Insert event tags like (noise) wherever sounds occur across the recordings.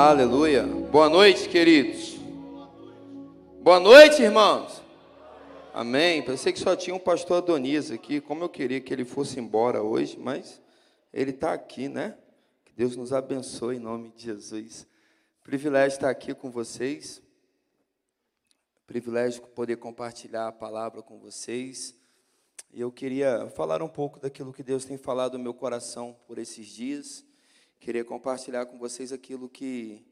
Aleluia. Boa noite, queridos. Boa noite, irmãos. Amém. Pensei que só tinha um pastor Adonias aqui. Como eu queria que ele fosse embora hoje, mas ele está aqui, né? Que Deus nos abençoe em nome de Jesus. Privilégio estar aqui com vocês. Privilégio poder compartilhar a palavra com vocês. E eu queria falar um pouco daquilo que Deus tem falado no meu coração por esses dias. Queria compartilhar com vocês aquilo que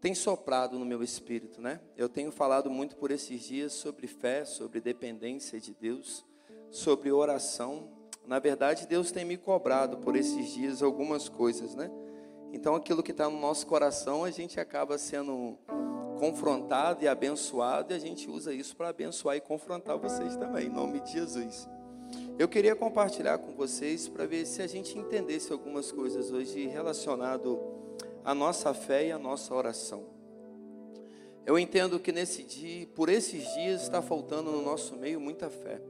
tem soprado no meu espírito, né? Eu tenho falado muito por esses dias sobre fé, sobre dependência de Deus, sobre oração. Na verdade, Deus tem me cobrado por esses dias algumas coisas, né? Então, aquilo que está no nosso coração, a gente acaba sendo confrontado e abençoado, e a gente usa isso para abençoar e confrontar vocês também, em nome de Jesus. Eu queria compartilhar com vocês para ver se a gente entendesse algumas coisas hoje relacionado à nossa fé e à nossa oração. Eu entendo que nesse dia, por esses dias, está faltando no nosso meio muita fé.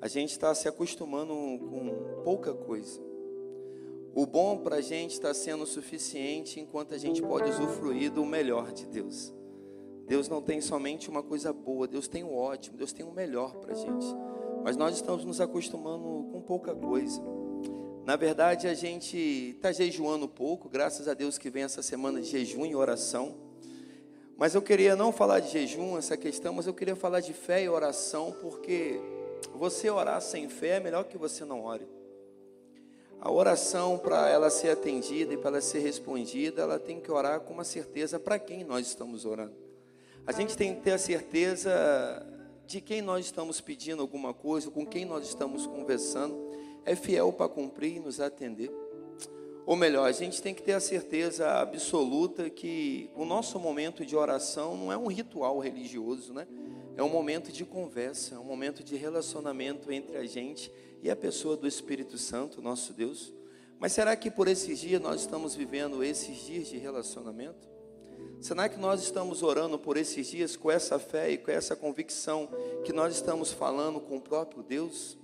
A gente está se acostumando com pouca coisa. O bom para a gente está sendo suficiente enquanto a gente pode usufruir do melhor de Deus. Deus não tem somente uma coisa boa, Deus tem o ótimo, Deus tem o melhor para a gente. Mas nós estamos nos acostumando com pouca coisa. Na verdade, a gente está jejuando pouco, graças a Deus que vem essa semana de jejum e oração. Mas eu queria não falar de jejum, essa questão, mas eu queria falar de fé e oração, porque você orar sem fé é melhor que você não ore. A oração, para ela ser atendida e para ela ser respondida, ela tem que orar com uma certeza para quem nós estamos orando. A gente tem que ter a certeza de quem nós estamos pedindo alguma coisa, com quem nós estamos conversando, é fiel para cumprir e nos atender. Ou melhor, a gente tem que ter a certeza absoluta que o nosso momento de oração não é um ritual religioso, né? É um momento de conversa, é um momento de relacionamento entre a gente e a pessoa do Espírito Santo, nosso Deus. Mas será que por esses dias nós estamos vivendo esses dias de relacionamento? Será que nós estamos orando por esses dias com essa fé e com essa convicção que nós estamos falando com o próprio Deus?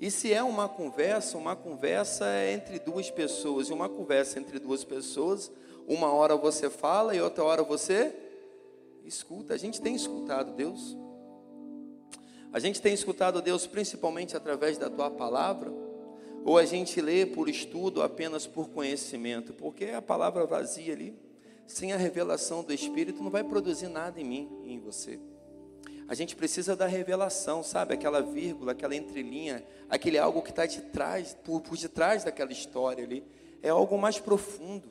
E se é uma conversa, uma conversa é entre duas pessoas, e uma conversa entre duas pessoas, uma hora você fala e outra hora você escuta. A gente tem escutado Deus. A gente tem escutado Deus principalmente através da tua palavra, ou a gente lê por estudo apenas por conhecimento, porque é a palavra vazia ali sem a revelação do Espírito, não vai produzir nada em mim e em você. A gente precisa da revelação, sabe? Aquela vírgula, aquela entrelinha, aquele algo que está de trás, por, por detrás daquela história ali. É algo mais profundo.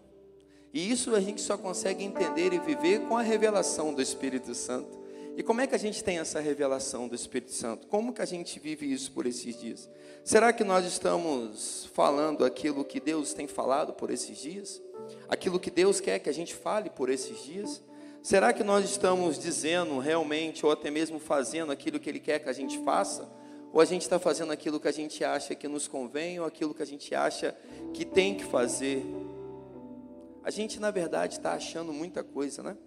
E isso a gente só consegue entender e viver com a revelação do Espírito Santo. E como é que a gente tem essa revelação do Espírito Santo? Como que a gente vive isso por esses dias? Será que nós estamos falando aquilo que Deus tem falado por esses dias? Aquilo que Deus quer que a gente fale por esses dias? Será que nós estamos dizendo realmente, ou até mesmo fazendo aquilo que Ele quer que a gente faça? Ou a gente está fazendo aquilo que a gente acha que nos convém, ou aquilo que a gente acha que tem que fazer? A gente, na verdade, está achando muita coisa, né?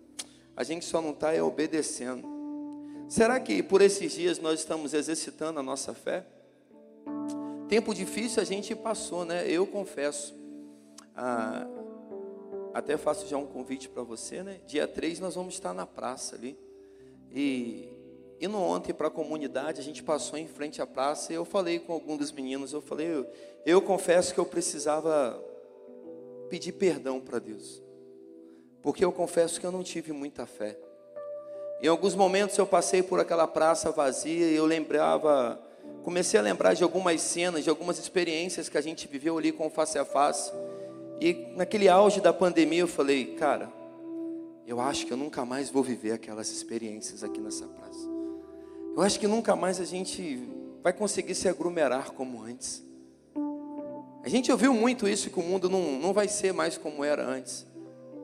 A gente só não está é obedecendo. Será que por esses dias nós estamos exercitando a nossa fé? Tempo difícil a gente passou, né? Eu confesso. Ah, até faço já um convite para você, né? Dia 3 nós vamos estar na praça ali. E indo ontem para a comunidade, a gente passou em frente à praça e eu falei com algum dos meninos, eu falei, eu, eu confesso que eu precisava pedir perdão para Deus. Porque eu confesso que eu não tive muita fé. Em alguns momentos eu passei por aquela praça vazia e eu lembrava, comecei a lembrar de algumas cenas, de algumas experiências que a gente viveu ali com face a face. E naquele auge da pandemia eu falei, cara, eu acho que eu nunca mais vou viver aquelas experiências aqui nessa praça. Eu acho que nunca mais a gente vai conseguir se aglomerar como antes. A gente ouviu muito isso que o mundo não, não vai ser mais como era antes.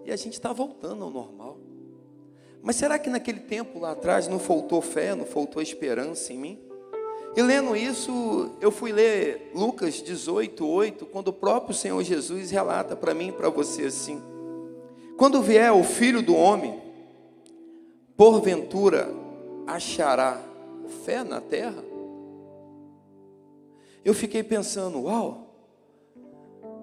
E a gente está voltando ao normal. Mas será que naquele tempo lá atrás não faltou fé, não faltou esperança em mim? E lendo isso, eu fui ler Lucas 18, 8, quando o próprio Senhor Jesus relata para mim e para você assim: Quando vier o filho do homem, porventura achará fé na terra? Eu fiquei pensando, uau,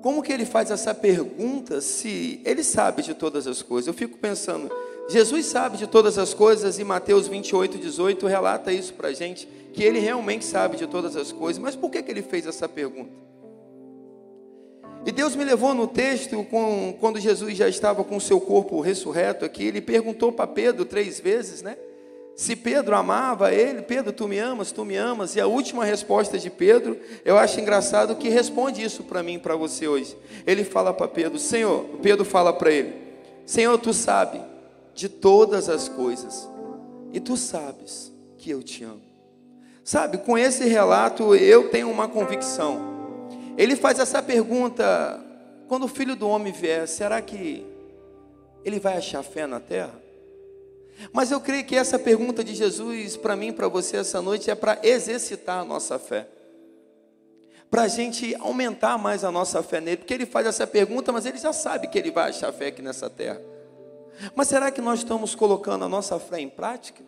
como que ele faz essa pergunta se ele sabe de todas as coisas? Eu fico pensando, Jesus sabe de todas as coisas e Mateus 28, 18 relata isso para a gente, que ele realmente sabe de todas as coisas, mas por que, que ele fez essa pergunta? E Deus me levou no texto, com, quando Jesus já estava com o seu corpo ressurreto aqui, ele perguntou para Pedro três vezes, né? Se Pedro amava ele, Pedro, tu me amas, tu me amas. E a última resposta de Pedro, eu acho engraçado que responde isso para mim, para você hoje. Ele fala para Pedro, Senhor, Pedro fala para ele, Senhor, tu sabe de todas as coisas, e tu sabes que eu te amo. Sabe, com esse relato eu tenho uma convicção ele faz essa pergunta: quando o filho do homem vier, será que ele vai achar fé na terra? Mas eu creio que essa pergunta de Jesus, para mim, para você essa noite, é para exercitar a nossa fé. Para a gente aumentar mais a nossa fé nele, porque ele faz essa pergunta, mas ele já sabe que ele vai achar fé aqui nessa terra. Mas será que nós estamos colocando a nossa fé em prática?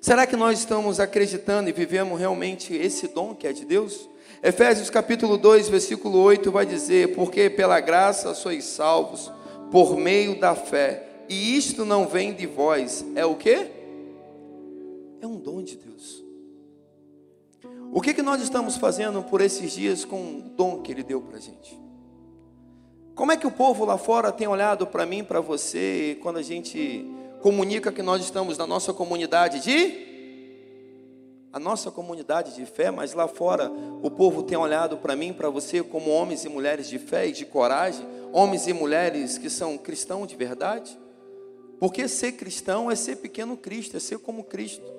Será que nós estamos acreditando e vivemos realmente esse dom que é de Deus? Efésios capítulo 2, versículo 8 vai dizer: Porque pela graça sois salvos, por meio da fé, e isto não vem de vós, é o que? É um dom de Deus. O que, que nós estamos fazendo por esses dias com o dom que Ele deu para a gente? Como é que o povo lá fora tem olhado para mim, para você, quando a gente comunica que nós estamos na nossa comunidade de a nossa comunidade de fé, mas lá fora o povo tem olhado para mim, para você, como homens e mulheres de fé e de coragem, homens e mulheres que são cristãos de verdade. Porque ser cristão é ser pequeno Cristo, é ser como Cristo.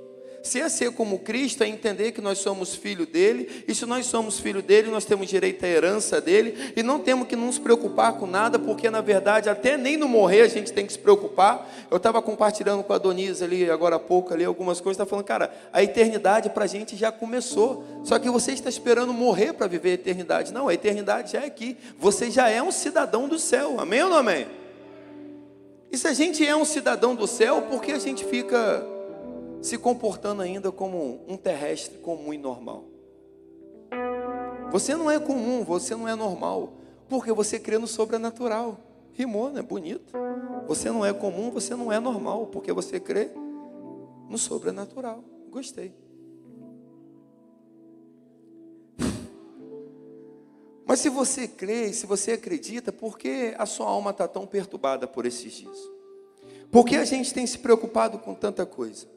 Se é ser como Cristo, é entender que nós somos filho dele, e se nós somos filho dele, nós temos direito à herança dele, e não temos que nos preocupar com nada, porque na verdade, até nem no morrer a gente tem que se preocupar. Eu estava compartilhando com a Donisa ali, agora há pouco, ali, algumas coisas, está falando, cara, a eternidade para a gente já começou, só que você está esperando morrer para viver a eternidade. Não, a eternidade já é aqui, você já é um cidadão do céu, amém ou não amém? E se a gente é um cidadão do céu, por que a gente fica se comportando ainda como um terrestre comum e normal. Você não é comum, você não é normal, porque você crê no sobrenatural. Rimou, né? Bonito. Você não é comum, você não é normal, porque você crê no sobrenatural. Gostei. Mas se você crê, se você acredita, por que a sua alma está tão perturbada por esses dias? Por que a gente tem se preocupado com tanta coisa?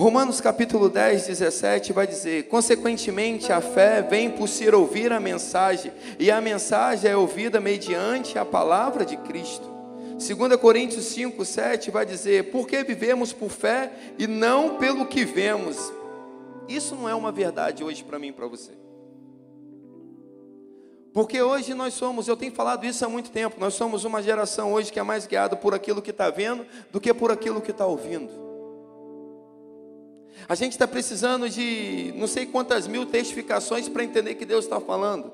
Romanos capítulo 10, 17 vai dizer: Consequentemente, a fé vem por se ouvir a mensagem, e a mensagem é ouvida mediante a palavra de Cristo. 2 Coríntios 5, 7 vai dizer: Porque vivemos por fé e não pelo que vemos. Isso não é uma verdade hoje para mim e para você. Porque hoje nós somos, eu tenho falado isso há muito tempo, nós somos uma geração hoje que é mais guiada por aquilo que está vendo do que por aquilo que está ouvindo. A gente está precisando de não sei quantas mil testificações para entender que Deus está falando.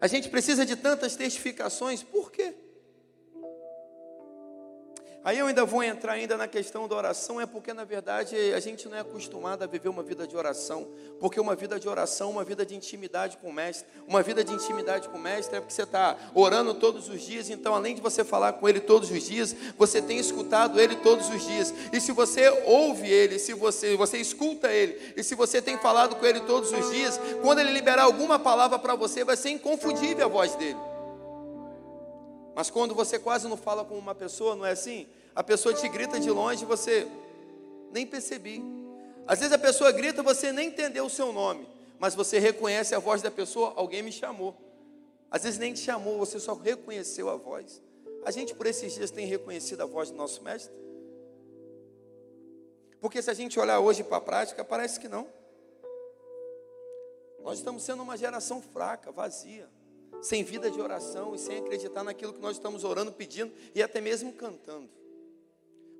A gente precisa de tantas testificações, por quê? Aí eu ainda vou entrar ainda na questão da oração, é porque na verdade a gente não é acostumado a viver uma vida de oração, porque uma vida de oração, uma vida de intimidade com o mestre, uma vida de intimidade com o mestre é porque você está orando todos os dias, então além de você falar com ele todos os dias, você tem escutado ele todos os dias. E se você ouve ele, se você você escuta ele, e se você tem falado com ele todos os dias, quando ele liberar alguma palavra para você, vai ser inconfundível a voz dele. Mas quando você quase não fala com uma pessoa, não é assim? A pessoa te grita de longe e você nem percebi. Às vezes a pessoa grita, você nem entendeu o seu nome, mas você reconhece a voz da pessoa, alguém me chamou. Às vezes nem te chamou, você só reconheceu a voz. A gente por esses dias tem reconhecido a voz do nosso mestre? Porque se a gente olhar hoje para a prática, parece que não. Nós estamos sendo uma geração fraca, vazia sem vida de oração e sem acreditar naquilo que nós estamos orando, pedindo e até mesmo cantando.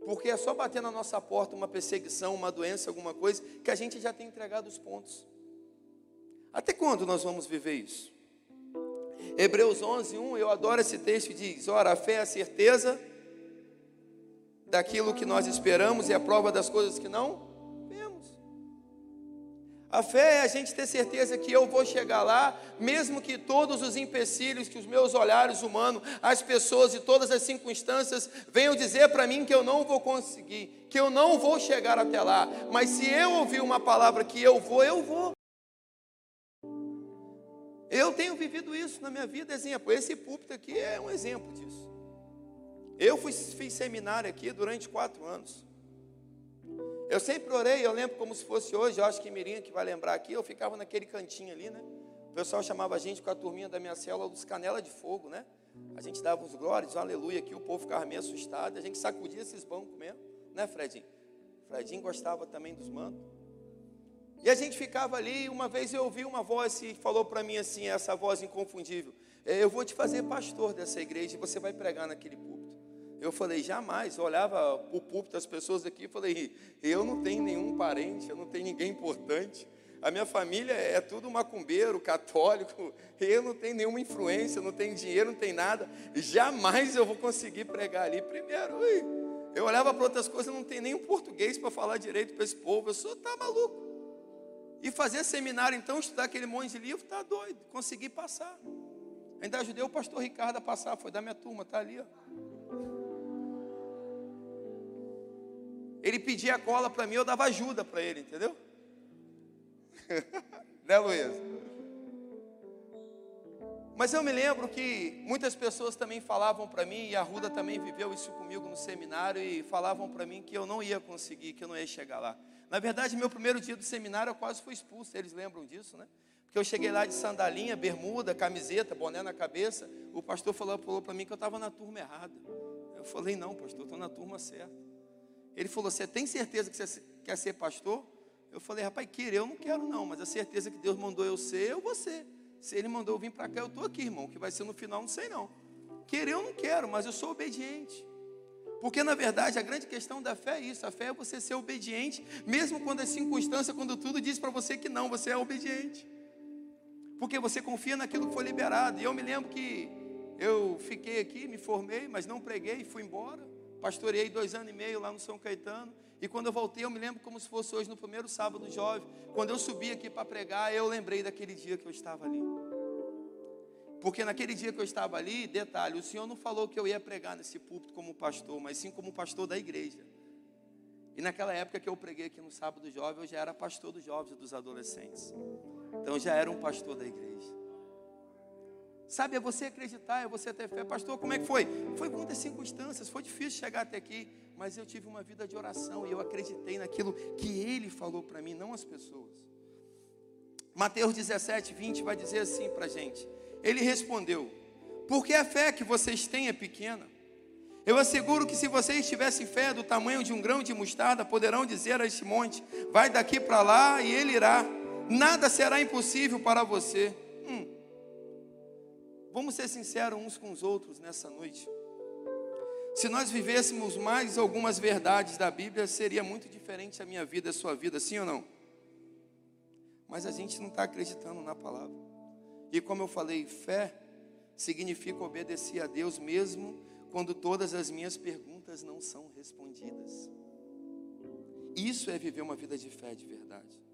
Porque é só bater na nossa porta uma perseguição, uma doença, alguma coisa, que a gente já tem entregado os pontos. Até quando nós vamos viver isso? Hebreus 11, 1, eu adoro esse texto, diz: Ora, a fé é a certeza daquilo que nós esperamos e a prova das coisas que não. A fé é a gente ter certeza que eu vou chegar lá, mesmo que todos os empecilhos, que os meus olhares humanos, as pessoas e todas as circunstâncias venham dizer para mim que eu não vou conseguir, que eu não vou chegar até lá. Mas se eu ouvir uma palavra que eu vou, eu vou. Eu tenho vivido isso na minha vida, exemplo. Esse púlpito aqui é um exemplo disso. Eu fui, fiz seminário aqui durante quatro anos. Eu sempre orei, eu lembro como se fosse hoje, eu acho que Mirinha que vai lembrar aqui, eu ficava naquele cantinho ali, né? O pessoal chamava a gente com a turminha da minha célula dos canela de fogo, né? A gente dava uns glórias, um aleluia aqui, o povo ficava meio assustado, a gente sacudia esses bancos mesmo, né, Fredinho? Fredinho gostava também dos mantos. E a gente ficava ali, uma vez eu ouvi uma voz que falou para mim assim, essa voz inconfundível: é, Eu vou te fazer pastor dessa igreja e você vai pregar naquele púlpito. Eu falei, jamais. Eu olhava o púlpito das pessoas aqui e falei, eu não tenho nenhum parente, eu não tenho ninguém importante. A minha família é tudo macumbeiro, católico. (laughs) Eu não tenho nenhuma influência, não tenho dinheiro, não tenho nada. Jamais eu vou conseguir pregar ali. Primeiro, eu olhava para outras coisas, não tem nenhum português para falar direito para esse povo. Eu sou tá maluco. E fazer seminário, então, estudar aquele monte de livro, tá doido. Consegui passar. Ainda ajudei o pastor Ricardo a passar, foi da minha turma, tá ali, ó. Ele pedia cola para mim, eu dava ajuda para ele, entendeu? (laughs) né, Luiz? Mas eu me lembro que muitas pessoas também falavam para mim, e a Ruda também viveu isso comigo no seminário, e falavam para mim que eu não ia conseguir, que eu não ia chegar lá. Na verdade, meu primeiro dia do seminário eu quase fui expulso, eles lembram disso, né? Porque eu cheguei lá de sandalinha, bermuda, camiseta, boné na cabeça. O pastor falou, falou para mim que eu estava na turma errada. Eu falei, não, pastor, estou na turma certa. Ele falou: Você tem certeza que você quer ser pastor? Eu falei: Rapaz, querer eu não quero, não, mas a certeza que Deus mandou eu ser, eu vou ser. Se Ele mandou eu vir para cá, eu estou aqui, irmão. O que vai ser no final, não sei não. Querer eu não quero, mas eu sou obediente. Porque na verdade a grande questão da fé é isso: a fé é você ser obediente, mesmo quando a circunstância, quando tudo diz para você que não, você é obediente. Porque você confia naquilo que foi liberado. E eu me lembro que eu fiquei aqui, me formei, mas não preguei, fui embora. Pastoreei dois anos e meio lá no São Caetano. E quando eu voltei, eu me lembro como se fosse hoje no primeiro sábado jovem. Quando eu subi aqui para pregar, eu lembrei daquele dia que eu estava ali. Porque naquele dia que eu estava ali, detalhe, o Senhor não falou que eu ia pregar nesse púlpito como pastor, mas sim como pastor da igreja. E naquela época que eu preguei aqui no sábado jovem, eu já era pastor dos jovens e dos adolescentes. Então eu já era um pastor da igreja. Sabe, é você acreditar, é você ter fé. Pastor, como é que foi? Foi muitas circunstâncias, foi difícil chegar até aqui, mas eu tive uma vida de oração e eu acreditei naquilo que Ele falou para mim, não as pessoas. Mateus 17, 20 vai dizer assim para a gente: Ele respondeu, porque a fé que vocês têm é pequena. Eu asseguro que se vocês tivessem fé do tamanho de um grão de mostarda, poderão dizer a este monte: vai daqui para lá e ele irá. Nada será impossível para você. Hum. Vamos ser sinceros uns com os outros nessa noite. Se nós vivêssemos mais algumas verdades da Bíblia, seria muito diferente a minha vida, a sua vida, sim ou não? Mas a gente não está acreditando na palavra. E como eu falei, fé significa obedecer a Deus mesmo quando todas as minhas perguntas não são respondidas. Isso é viver uma vida de fé de verdade.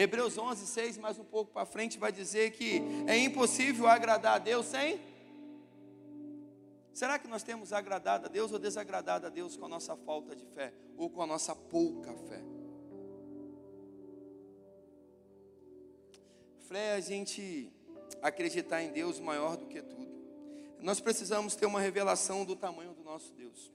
Hebreus 11, 6, mais um pouco para frente, vai dizer que é impossível agradar a Deus sem. Será que nós temos agradado a Deus ou desagradado a Deus com a nossa falta de fé ou com a nossa pouca fé? Fé é a gente acreditar em Deus maior do que tudo. Nós precisamos ter uma revelação do tamanho do nosso Deus.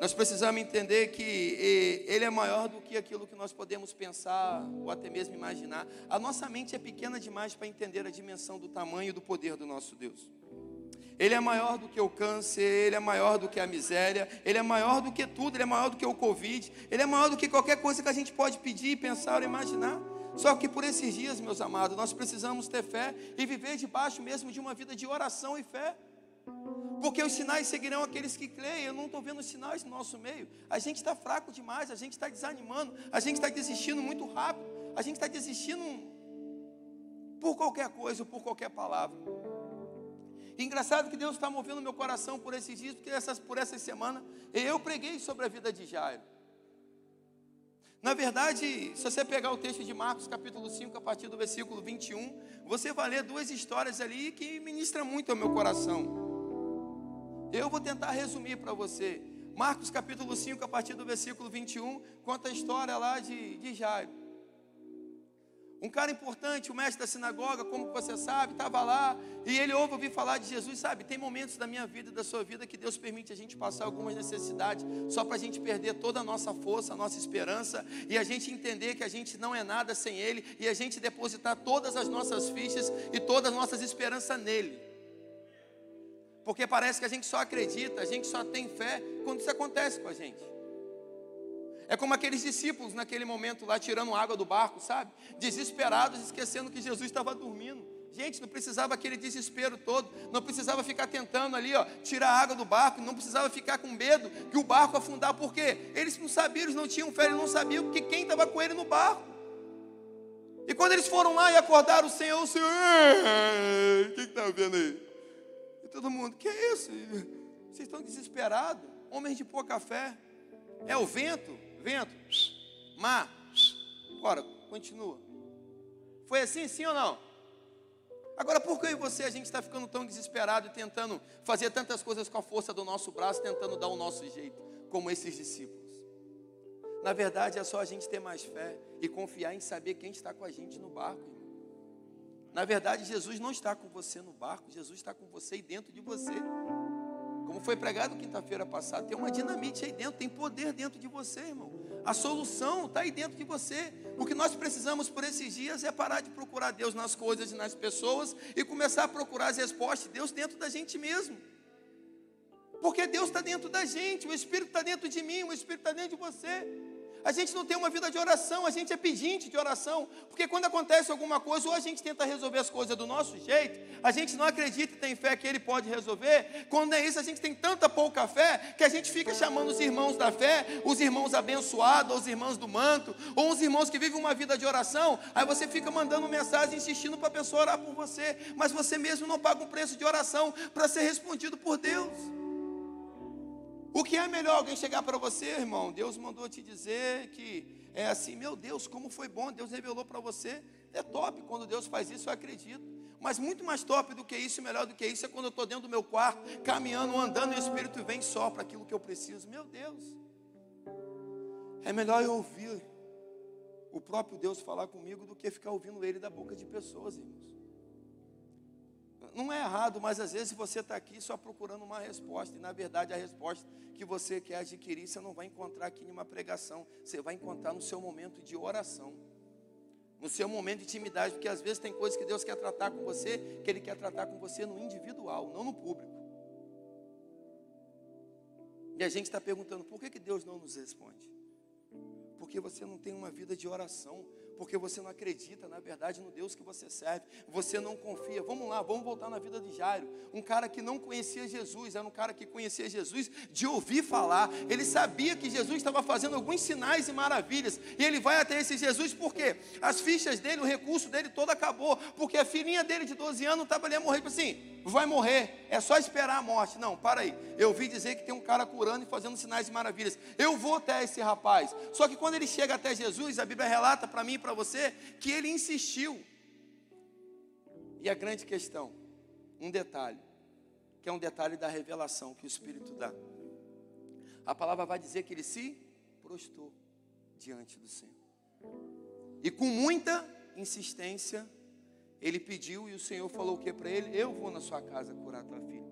Nós precisamos entender que Ele é maior do que aquilo que nós podemos pensar ou até mesmo imaginar. A nossa mente é pequena demais para entender a dimensão do tamanho e do poder do nosso Deus. Ele é maior do que o câncer, Ele é maior do que a miséria, Ele é maior do que tudo, Ele é maior do que o Covid, Ele é maior do que qualquer coisa que a gente pode pedir, pensar ou imaginar. Só que por esses dias, meus amados, nós precisamos ter fé e viver debaixo mesmo de uma vida de oração e fé. Porque os sinais seguirão aqueles que creem. Eu não estou vendo sinais no nosso meio. A gente está fraco demais, a gente está desanimando, a gente está desistindo muito rápido, a gente está desistindo por qualquer coisa, por qualquer palavra. Engraçado que Deus está movendo meu coração por esses dias, porque essas, por essa semana eu preguei sobre a vida de Jairo. Na verdade, se você pegar o texto de Marcos, capítulo 5, a partir do versículo 21, você vai ler duas histórias ali que ministram muito ao meu coração. Eu vou tentar resumir para você. Marcos, capítulo 5, a partir do versículo 21, conta a história lá de, de Jairo. Um cara importante, o mestre da sinagoga, como você sabe, estava lá e ele ouve ouvir falar de Jesus, sabe? Tem momentos da minha vida e da sua vida que Deus permite a gente passar algumas necessidades só para a gente perder toda a nossa força, a nossa esperança e a gente entender que a gente não é nada sem Ele e a gente depositar todas as nossas fichas e todas as nossas esperanças nele. Porque parece que a gente só acredita, a gente só tem fé quando isso acontece com a gente. É como aqueles discípulos naquele momento lá tirando água do barco, sabe? Desesperados, esquecendo que Jesus estava dormindo. Gente, não precisava aquele desespero todo, não precisava ficar tentando ali, ó, tirar a água do barco, não precisava ficar com medo que o barco afundar, porque eles não sabiam, eles não tinham fé, eles não sabiam que quem estava com ele no barco. E quando eles foram lá e acordaram o Senhor, o Senhor, o que está vendo aí? Todo mundo, que é isso? Vocês estão desesperados, homens de pouca fé. É o vento? vento, mar, bora, continua. Foi assim, sim ou não? Agora, por que eu e você a gente está ficando tão desesperado e tentando fazer tantas coisas com a força do nosso braço, tentando dar o nosso jeito, como esses discípulos? Na verdade, é só a gente ter mais fé e confiar em saber quem está com a gente no barco. Irmão. Na verdade, Jesus não está com você no barco, Jesus está com você e dentro de você. Como foi pregado quinta-feira passada, tem uma dinamite aí dentro, tem poder dentro de você, irmão. A solução está aí dentro de você. O que nós precisamos por esses dias é parar de procurar Deus nas coisas e nas pessoas e começar a procurar as respostas de Deus dentro da gente mesmo. Porque Deus está dentro da gente, o Espírito está dentro de mim, o Espírito está dentro de você. A gente não tem uma vida de oração, a gente é pedinte de oração, porque quando acontece alguma coisa, ou a gente tenta resolver as coisas do nosso jeito, a gente não acredita e tem fé que Ele pode resolver. Quando é isso, a gente tem tanta pouca fé que a gente fica chamando os irmãos da fé, os irmãos abençoados, os irmãos do manto, ou os irmãos que vivem uma vida de oração. Aí você fica mandando mensagem insistindo para a pessoa orar por você, mas você mesmo não paga um preço de oração para ser respondido por Deus. O que é melhor alguém chegar para você, irmão? Deus mandou te dizer que é assim, meu Deus, como foi bom, Deus revelou para você. É top quando Deus faz isso, eu acredito. Mas muito mais top do que isso, melhor do que isso, é quando eu estou dentro do meu quarto, caminhando, andando, e o Espírito vem só para aquilo que eu preciso. Meu Deus, é melhor eu ouvir o próprio Deus falar comigo do que ficar ouvindo Ele da boca de pessoas, irmãos não é errado, mas às vezes você está aqui só procurando uma resposta, e na verdade a resposta que você quer adquirir, você não vai encontrar aqui em uma pregação, você vai encontrar no seu momento de oração, no seu momento de intimidade, porque às vezes tem coisas que Deus quer tratar com você, que Ele quer tratar com você no individual, não no público. E a gente está perguntando, por que, que Deus não nos responde? Porque você não tem uma vida de oração, porque você não acredita, na verdade, no Deus que você serve, você não confia. Vamos lá, vamos voltar na vida de Jairo. Um cara que não conhecia Jesus, era um cara que conhecia Jesus de ouvir falar. Ele sabia que Jesus estava fazendo alguns sinais e maravilhas, e ele vai até esse Jesus porque as fichas dele, o recurso dele todo acabou, porque a filhinha dele de 12 anos estava ali a morrer, tipo assim, vai morrer, é só esperar a morte. Não, para aí. Eu ouvi dizer que tem um cara curando e fazendo sinais e maravilhas. Eu vou até esse rapaz. Só que quando ele chega até Jesus, a Bíblia relata para mim e para você que ele insistiu. E a grande questão, um detalhe, que é um detalhe da revelação que o Espírito dá. A palavra vai dizer que ele se prostrou diante do Senhor. E com muita insistência, ele pediu e o Senhor falou o que para ele? Eu vou na sua casa curar tua filha.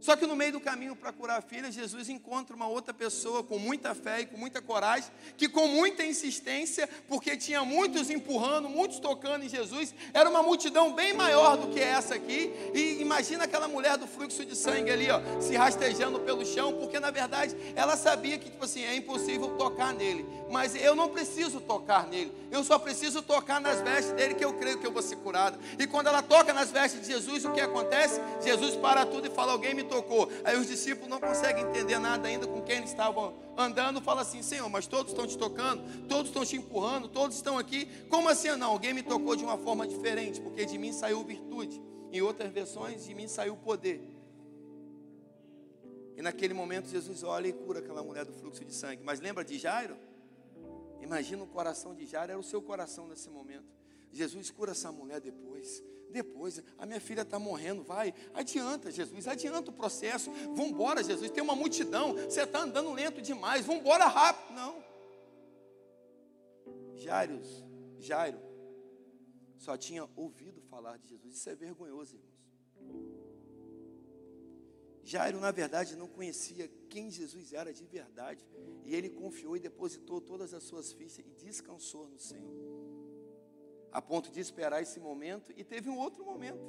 Só que no meio do caminho para curar a filha, Jesus encontra uma outra pessoa com muita fé e com muita coragem, que com muita insistência, porque tinha muitos empurrando, muitos tocando em Jesus, era uma multidão bem maior do que essa aqui. E imagina aquela mulher do fluxo de sangue ali, ó, se rastejando pelo chão, porque na verdade ela sabia que tipo assim, é impossível tocar nele. Mas eu não preciso tocar nele. Eu só preciso tocar nas vestes dele que eu creio que eu vou ser curado. E quando ela toca nas vestes de Jesus, o que acontece? Jesus para tudo e fala: "Alguém me tocou. Aí os discípulos não conseguem entender nada ainda com quem eles estavam andando. Fala assim: Senhor, mas todos estão te tocando, todos estão te empurrando, todos estão aqui. Como assim? Não, alguém me tocou de uma forma diferente, porque de mim saiu virtude. Em outras versões, de mim saiu poder. E naquele momento Jesus olha e cura aquela mulher do fluxo de sangue. Mas lembra de Jairo? Imagina o coração de Jairo, era o seu coração nesse momento. Jesus cura essa mulher depois. Depois, a minha filha está morrendo, vai, adianta, Jesus, adianta o processo. Vamos embora, Jesus, tem uma multidão, você está andando lento demais, vamos embora rápido. Não. Jairo, Jairo, só tinha ouvido falar de Jesus. Isso é vergonhoso, irmãos. Jairo, na verdade, não conhecia quem Jesus era de verdade. E ele confiou e depositou todas as suas fichas e descansou no Senhor. A ponto de esperar esse momento. E teve um outro momento.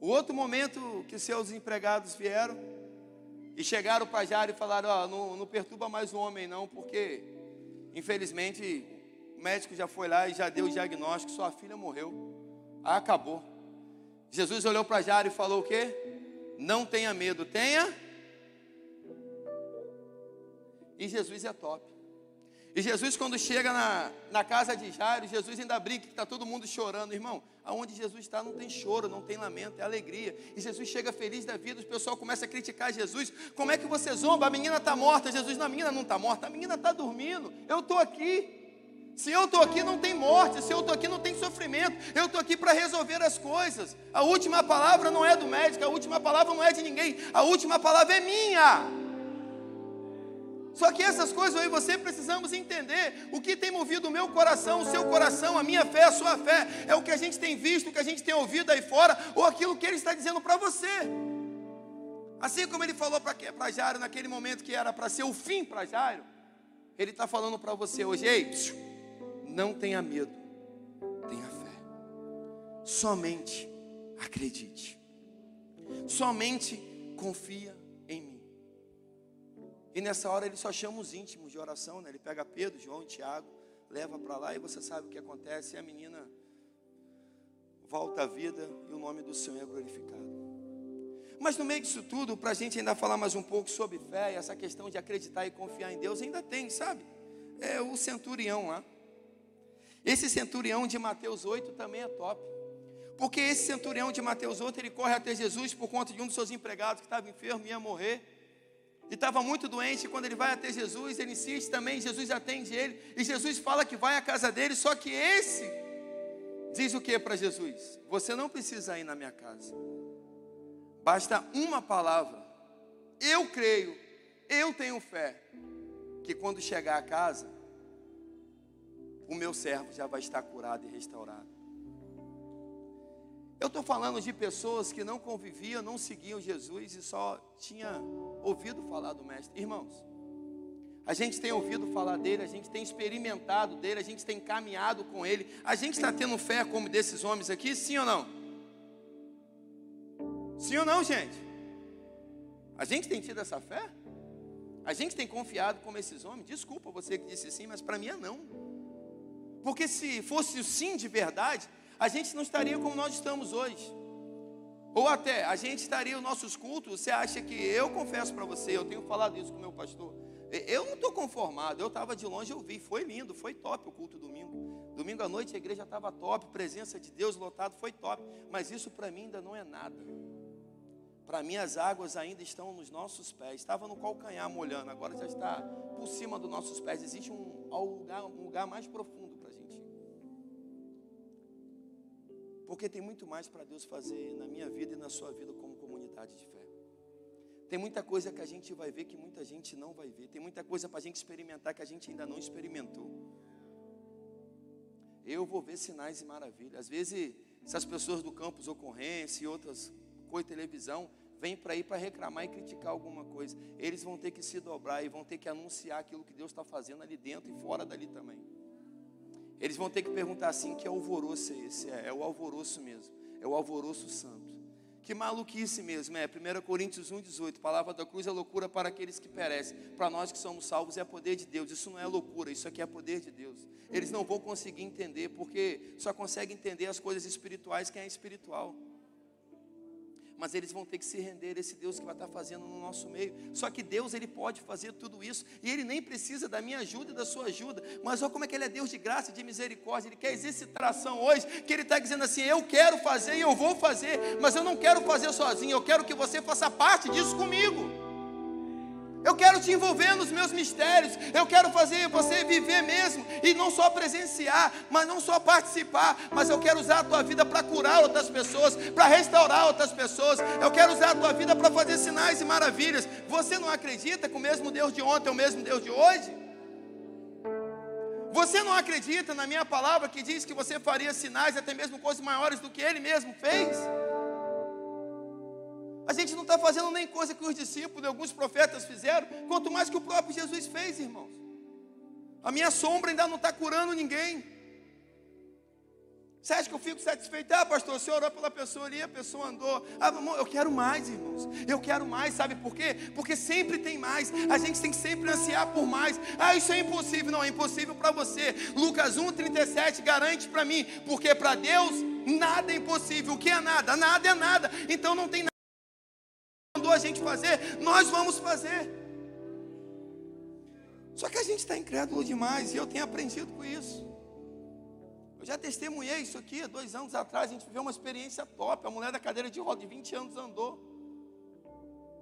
O outro momento que seus empregados vieram e chegaram para Jairo e falaram: oh, não, não perturba mais o homem, não, porque infelizmente o médico já foi lá e já deu o diagnóstico: sua filha morreu. Ah, acabou. Jesus olhou para Jairo e falou: O quê? Não tenha medo, tenha. E Jesus é top. E Jesus, quando chega na, na casa de Jairo, Jesus ainda brinca que está todo mundo chorando. Irmão, aonde Jesus está não tem choro, não tem lamento, é alegria. E Jesus chega feliz da vida, o pessoal começa a criticar Jesus. Como é que você zomba? A menina está morta. Jesus, não, a menina não está morta, a menina está dormindo. Eu estou aqui. Se eu estou aqui, não tem morte. Se eu estou aqui, não tem sofrimento. Eu estou aqui para resolver as coisas. A última palavra não é do médico, a última palavra não é de ninguém. A última palavra é minha. Só que essas coisas eu e você precisamos entender. O que tem movido o meu coração, o seu coração, a minha fé, a sua fé, é o que a gente tem visto, o que a gente tem ouvido aí fora, ou aquilo que ele está dizendo para você. Assim como ele falou para Jairo naquele momento que era para ser o fim para Jairo, ele está falando para você hoje, ei, não tenha medo, tenha fé. Somente acredite. Somente confia. E nessa hora ele só chama os íntimos de oração, né? Ele pega Pedro, João Tiago, leva para lá e você sabe o que acontece. E a menina volta à vida e o nome do Senhor é glorificado. Mas no meio disso tudo, para a gente ainda falar mais um pouco sobre fé essa questão de acreditar e confiar em Deus, ainda tem, sabe? É o centurião lá. Esse centurião de Mateus 8 também é top. Porque esse centurião de Mateus 8, ele corre até Jesus por conta de um dos seus empregados que estava enfermo e ia morrer. E estava muito doente, quando ele vai até Jesus, ele insiste também, Jesus atende ele, e Jesus fala que vai à casa dele, só que esse diz o que para Jesus? Você não precisa ir na minha casa. Basta uma palavra. Eu creio, eu tenho fé, que quando chegar a casa, o meu servo já vai estar curado e restaurado. Eu estou falando de pessoas que não conviviam, não seguiam Jesus e só tinha ouvido falar do Mestre. Irmãos, a gente tem ouvido falar dele, a gente tem experimentado dele, a gente tem caminhado com ele. A gente está tendo fé como desses homens aqui, sim ou não? Sim ou não, gente? A gente tem tido essa fé? A gente tem confiado como esses homens? Desculpa você que disse sim, mas para mim é não. Porque se fosse o sim de verdade, a gente não estaria como nós estamos hoje. Ou até, a gente estaria os nossos cultos. Você acha que eu confesso para você, eu tenho falado isso com meu pastor. Eu não estou conformado. Eu estava de longe, eu vi. Foi lindo, foi top o culto domingo. Domingo à noite a igreja estava top, presença de Deus lotado, foi top. Mas isso para mim ainda não é nada. Para mim as águas ainda estão nos nossos pés. Estava no calcanhar molhando, agora já está por cima dos nossos pés. Existe um, um lugar, um lugar mais profundo Porque tem muito mais para Deus fazer na minha vida e na sua vida como comunidade de fé. Tem muita coisa que a gente vai ver que muita gente não vai ver. Tem muita coisa para a gente experimentar que a gente ainda não experimentou. Eu vou ver sinais e maravilhas. Às vezes, essas pessoas do campus ocorrência e outras coisas, televisão, vêm para ir para reclamar e criticar alguma coisa. Eles vão ter que se dobrar e vão ter que anunciar aquilo que Deus está fazendo ali dentro e fora dali também. Eles vão ter que perguntar assim: que alvoroço é esse? É, é o alvoroço mesmo, é o alvoroço santo. Que maluquice mesmo, é 1 Coríntios 1,18. Palavra da cruz é loucura para aqueles que perecem. Para nós que somos salvos é poder de Deus. Isso não é loucura, isso aqui é poder de Deus. Eles não vão conseguir entender, porque só conseguem entender as coisas espirituais quem é espiritual mas eles vão ter que se render a esse Deus que vai estar fazendo no nosso meio. Só que Deus, Ele pode fazer tudo isso, e Ele nem precisa da minha ajuda e da sua ajuda, mas olha como é que Ele é Deus de graça e de misericórdia, Ele quer exercitar ação hoje, que Ele está dizendo assim: eu quero fazer e eu vou fazer, mas eu não quero fazer sozinho, eu quero que você faça parte disso comigo. Eu quero te envolver nos meus mistérios. Eu quero fazer você viver mesmo. E não só presenciar, mas não só participar. Mas eu quero usar a tua vida para curar outras pessoas, para restaurar outras pessoas. Eu quero usar a tua vida para fazer sinais e maravilhas. Você não acredita que o mesmo Deus de ontem é o mesmo Deus de hoje? Você não acredita na minha palavra que diz que você faria sinais, até mesmo coisas maiores do que ele mesmo fez? A gente não está fazendo nem coisa que os discípulos, alguns profetas fizeram, quanto mais que o próprio Jesus fez, irmãos. A minha sombra ainda não está curando ninguém. Você acha que eu fico satisfeito? Ah, pastor, você orou pela pessoa ali, a pessoa andou. Ah, eu quero mais, irmãos. Eu quero mais, sabe por quê? Porque sempre tem mais. A gente tem que sempre ansiar por mais. Ah, isso é impossível. Não, é impossível para você. Lucas 1,37 garante para mim. Porque para Deus nada é impossível. O que é nada? Nada é nada. Então não tem nada a gente fazer, nós vamos fazer. Só que a gente está incrédulo demais e eu tenho aprendido com isso. Eu já testemunhei isso aqui, dois anos atrás, a gente viveu uma experiência top. A mulher da cadeira de roda de 20 anos andou.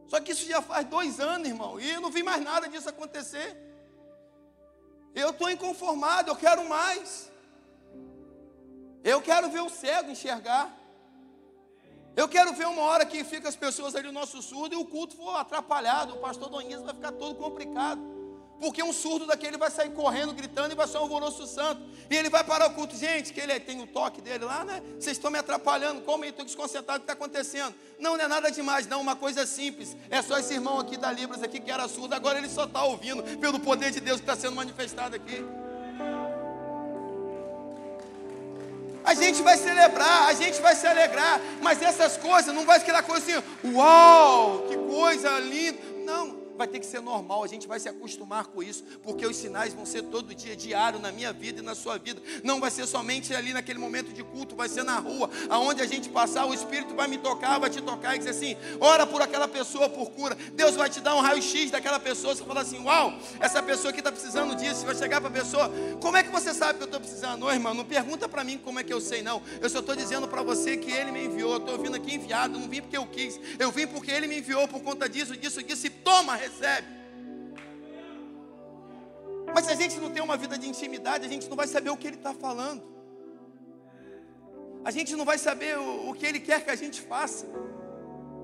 Só que isso já faz dois anos, irmão, e eu não vi mais nada disso acontecer. Eu estou inconformado, eu quero mais. Eu quero ver o cego enxergar. Eu quero ver uma hora que fica as pessoas ali no nosso surdo e o culto for atrapalhado, o pastor Donias vai ficar todo complicado. Porque um surdo daquele vai sair correndo, gritando e vai ser um alvoroço santo. E ele vai parar o culto. Gente, que ele tem o toque dele lá, né? Vocês estão me atrapalhando. Como eu estou desconcentrado, o que está acontecendo? Não, não é nada demais, não. Uma coisa simples. É só esse irmão aqui da Libras aqui que era surdo. Agora ele só está ouvindo pelo poder de Deus que está sendo manifestado aqui. A gente vai celebrar, a gente vai se alegrar, mas essas coisas não vai aquela coisa assim, uau, que coisa linda. Não, vai ter que ser normal, a gente vai se acostumar com isso, porque os sinais vão ser todo dia, diário, na minha vida e na sua vida. Não vai ser somente ali naquele momento de culto, vai ser na rua, aonde a gente passar, o Espírito vai me tocar, vai te tocar e dizer assim: ora por aquela pessoa por cura. Deus vai te dar um raio-x daquela pessoa. Você fala assim: uau, essa pessoa aqui está precisando disso. Você vai chegar para a pessoa: como é que você sabe que eu estou precisando? Não, irmão, não pergunta para mim como é que eu sei, não. Eu só estou dizendo para você que Ele me enviou. Eu estou vindo aqui enviado, não vim porque eu quis, eu vim porque Ele me enviou por conta disso, disso, disso. E toma, recebe. Mas se a gente não tem uma vida de intimidade, a gente não vai saber o que Ele está falando. A gente não vai saber o, o, que Ele quer que a gente faça.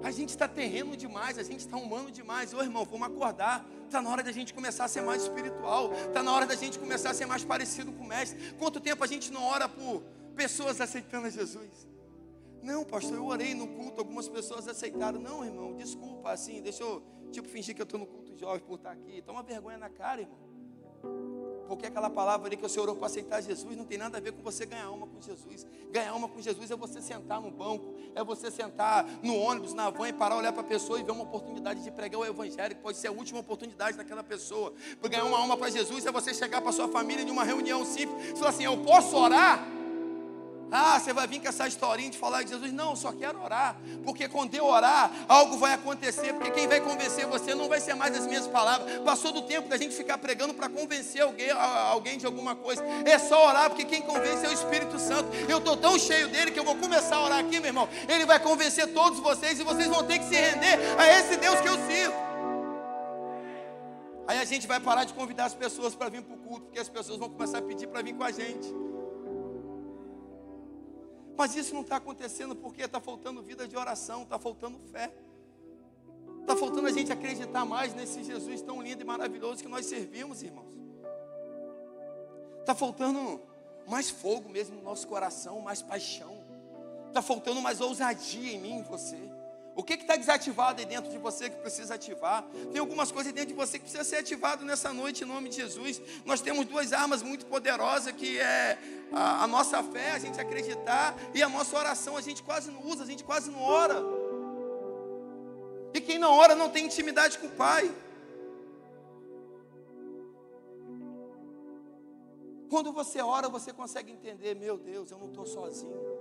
A gente está terreno demais, a gente está humano demais. Ô irmão, vamos acordar. Está na hora da gente começar a ser mais espiritual. Está na hora da gente começar a ser mais parecido com o Mestre. Quanto tempo a gente não ora por pessoas aceitando a Jesus? Não, pastor, eu orei no culto, algumas pessoas aceitaram. Não, irmão, desculpa, assim, deixa eu tipo fingir que eu estou no culto jovem por estar aqui. Toma vergonha na cara, irmão. Porque aquela palavra ali que você orou para aceitar Jesus não tem nada a ver com você ganhar alma com Jesus. Ganhar alma com Jesus é você sentar no banco, é você sentar no ônibus, na van e parar, olhar para a pessoa e ver uma oportunidade de pregar o Evangelho, que pode ser a última oportunidade daquela pessoa. Para ganhar uma alma para Jesus é você chegar para sua família em uma reunião simples e falar assim: Eu posso orar? Ah, você vai vir com essa historinha de falar de Jesus. Não, só quero orar. Porque quando eu orar, algo vai acontecer. Porque quem vai convencer você não vai ser mais as minhas palavras. Passou do tempo da gente ficar pregando para convencer alguém, alguém de alguma coisa. É só orar, porque quem convence é o Espírito Santo. Eu estou tão cheio dele que eu vou começar a orar aqui, meu irmão. Ele vai convencer todos vocês e vocês vão ter que se render a esse Deus que eu sirvo. Aí a gente vai parar de convidar as pessoas para vir para o culto, porque as pessoas vão começar a pedir para vir com a gente. Mas isso não está acontecendo porque está faltando vida de oração, está faltando fé. Está faltando a gente acreditar mais nesse Jesus tão lindo e maravilhoso que nós servimos, irmãos. Está faltando mais fogo mesmo no nosso coração, mais paixão. Está faltando mais ousadia em mim e em você. O que está desativado aí dentro de você que precisa ativar? Tem algumas coisas dentro de você que precisa ser ativado nessa noite em nome de Jesus. Nós temos duas armas muito poderosas que é a, a nossa fé, a gente acreditar, e a nossa oração a gente quase não usa, a gente quase não ora. E quem não ora não tem intimidade com o Pai. Quando você ora, você consegue entender, meu Deus, eu não estou sozinho.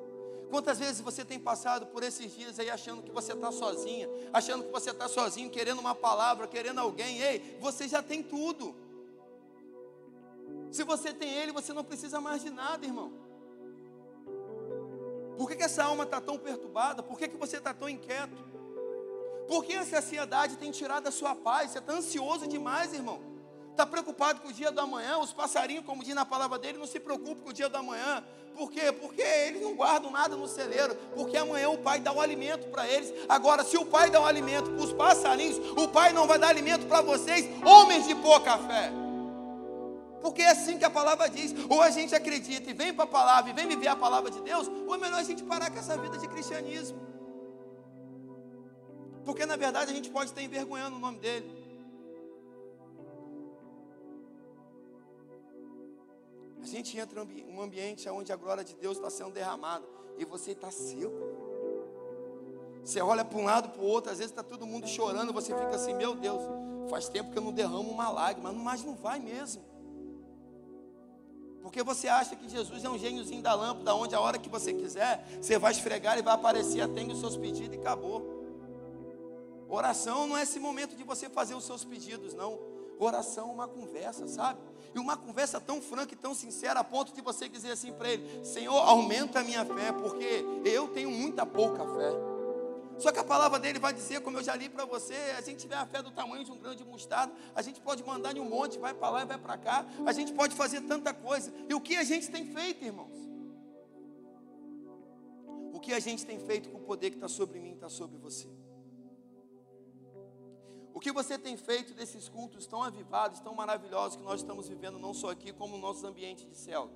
Quantas vezes você tem passado por esses dias aí achando que você está sozinha, achando que você está sozinho, querendo uma palavra, querendo alguém? Ei, você já tem tudo. Se você tem Ele, você não precisa mais de nada, irmão. Por que, que essa alma está tão perturbada? Por que, que você está tão inquieto? Porque a ansiedade tem tirado a sua paz. Você está ansioso demais, irmão. Está preocupado com o dia da manhã. Os passarinhos, como diz na palavra dele, não se preocupam com o dia da manhã. Por quê? Porque eles não guardam nada no celeiro. Porque amanhã o pai dá o alimento para eles. Agora, se o pai dá o alimento para os passarinhos, o pai não vai dar alimento para vocês, homens de pouca fé. Porque é assim que a palavra diz. Ou a gente acredita e vem para a palavra e vem viver a palavra de Deus, ou é melhor a gente parar com essa vida de cristianismo. Porque na verdade a gente pode estar envergonhando o nome dele. A gente entra em um ambiente onde a glória de Deus está sendo derramada e você está seco. Você olha para um lado para o outro, às vezes está todo mundo chorando, você fica assim, meu Deus, faz tempo que eu não derramo uma lágrima, mas não vai mesmo. Porque você acha que Jesus é um gêniozinho da lâmpada, onde a hora que você quiser, você vai esfregar e vai aparecer, atende os seus pedidos e acabou. Oração não é esse momento de você fazer os seus pedidos, não. Oração é uma conversa, sabe? E uma conversa tão franca e tão sincera a ponto de você dizer assim para ele: Senhor, aumenta a minha fé, porque eu tenho muita pouca fé. Só que a palavra dele vai dizer, como eu já li para você, a gente tiver a fé do tamanho de um grão de mostarda, a gente pode mandar em um monte, vai para lá e vai para cá, a gente pode fazer tanta coisa. E o que a gente tem feito, irmãos? O que a gente tem feito com o poder que está sobre mim, está sobre você? O que você tem feito desses cultos tão avivados, tão maravilhosos que nós estamos vivendo, não só aqui, como no nosso ambiente de céu?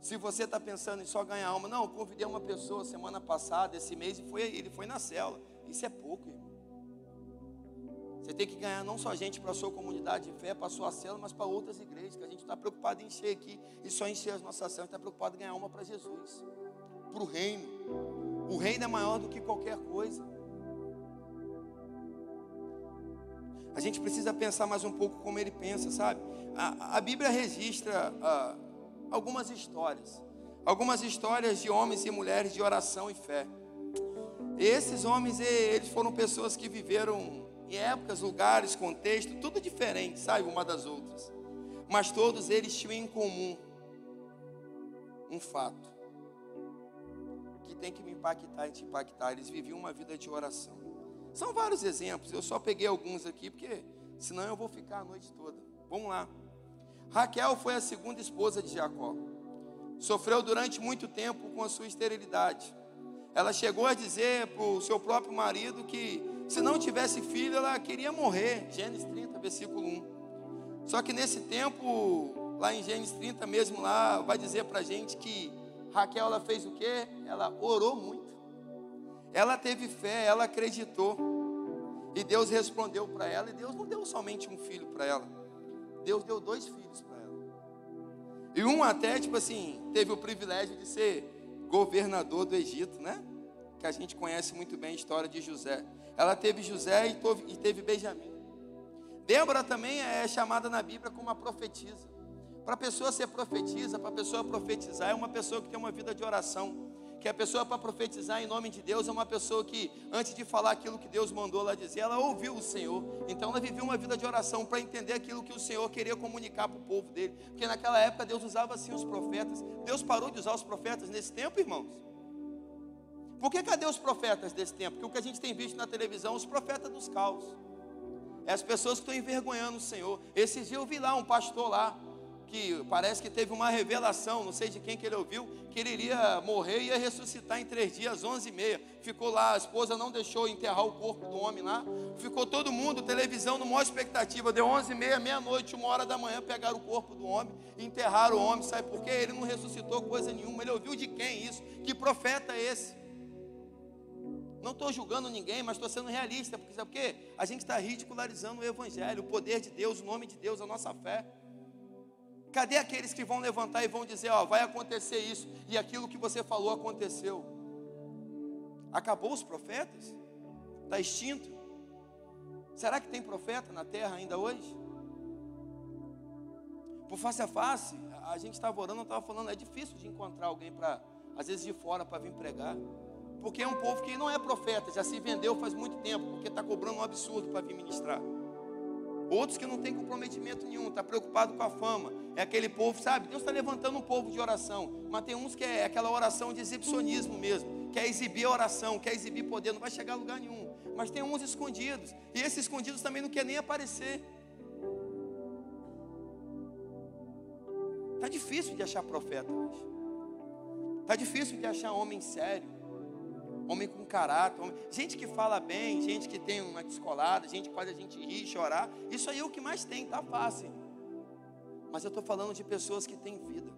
Se você está pensando em só ganhar alma, não, eu convidei uma pessoa semana passada, esse mês, e foi, ele foi na cela. Isso é pouco, irmão. Você tem que ganhar não só gente para a sua comunidade de fé, para a sua cela, mas para outras igrejas, que a gente está preocupado em encher aqui e só encher as nossas celas, está preocupado em ganhar uma para Jesus, para o reino. O reino é maior do que qualquer coisa. A gente precisa pensar mais um pouco como ele pensa, sabe? A, a Bíblia registra ah, algumas histórias, algumas histórias de homens e mulheres de oração e fé. Esses homens, eles foram pessoas que viveram em épocas, lugares, contexto, tudo diferente, sabe, uma das outras. Mas todos eles tinham em comum um fato que tem que me impactar e te impactar. Eles viviam uma vida de oração. São vários exemplos, eu só peguei alguns aqui, porque senão eu vou ficar a noite toda. Vamos lá. Raquel foi a segunda esposa de Jacó. Sofreu durante muito tempo com a sua esterilidade. Ela chegou a dizer para o seu próprio marido que se não tivesse filho, ela queria morrer. Gênesis 30, versículo 1. Só que nesse tempo, lá em Gênesis 30 mesmo, lá vai dizer para a gente que Raquel ela fez o quê? Ela orou muito. Ela teve fé, ela acreditou. E Deus respondeu para ela. E Deus não deu somente um filho para ela. Deus deu dois filhos para ela. E um até, tipo assim, teve o privilégio de ser governador do Egito, né? Que a gente conhece muito bem a história de José. Ela teve José e teve Benjamim. Débora também é chamada na Bíblia como uma profetisa. Para a pessoa ser profetisa, para a pessoa profetizar, é uma pessoa que tem uma vida de oração que a pessoa para profetizar em nome de Deus é uma pessoa que, antes de falar aquilo que Deus mandou ela dizer, ela ouviu o Senhor. Então ela viveu uma vida de oração para entender aquilo que o Senhor queria comunicar para o povo dele. Porque naquela época Deus usava assim os profetas. Deus parou de usar os profetas nesse tempo, irmãos. Por que cadê os profetas desse tempo? Porque o que a gente tem visto na televisão, os profetas dos caos. É as pessoas que estão envergonhando o Senhor. Esses dias eu vi lá um pastor lá, que parece que teve uma revelação, não sei de quem que ele ouviu, que ele iria morrer e ia ressuscitar em três dias, onze e meia. Ficou lá, a esposa não deixou enterrar o corpo do homem lá. Ficou todo mundo, televisão, no maior expectativa. Deu onze e meia, meia-noite, uma hora da manhã, pegaram o corpo do homem, enterraram o homem. Sabe por quê? Ele não ressuscitou coisa nenhuma. Ele ouviu de quem isso? Que profeta é esse? Não estou julgando ninguém, mas estou sendo realista, porque sabe por quê? A gente está ridicularizando o Evangelho, o poder de Deus, o nome de Deus, a nossa fé. Cadê aqueles que vão levantar e vão dizer, ó, vai acontecer isso e aquilo que você falou aconteceu? Acabou os profetas? Está extinto? Será que tem profeta na terra ainda hoje? Por face a face, a gente estava orando, eu estava falando, é difícil de encontrar alguém para, às vezes de fora, para vir pregar. Porque é um povo que não é profeta, já se vendeu faz muito tempo, porque está cobrando um absurdo para vir ministrar. Outros que não têm comprometimento nenhum, está preocupado com a fama. É aquele povo, sabe? Deus está levantando um povo de oração. Mas tem uns que é aquela oração de exibicionismo mesmo. quer exibir oração, quer exibir poder, não vai chegar a lugar nenhum. Mas tem uns escondidos, e esses escondidos também não quer nem aparecer. Tá difícil de achar profeta hoje. Tá difícil de achar homem sério, homem com caráter, homem... gente que fala bem, gente que tem uma descolada, gente que faz a gente rir, chorar. Isso aí é o que mais tem, tá fácil. Mas eu estou falando de pessoas que têm vida.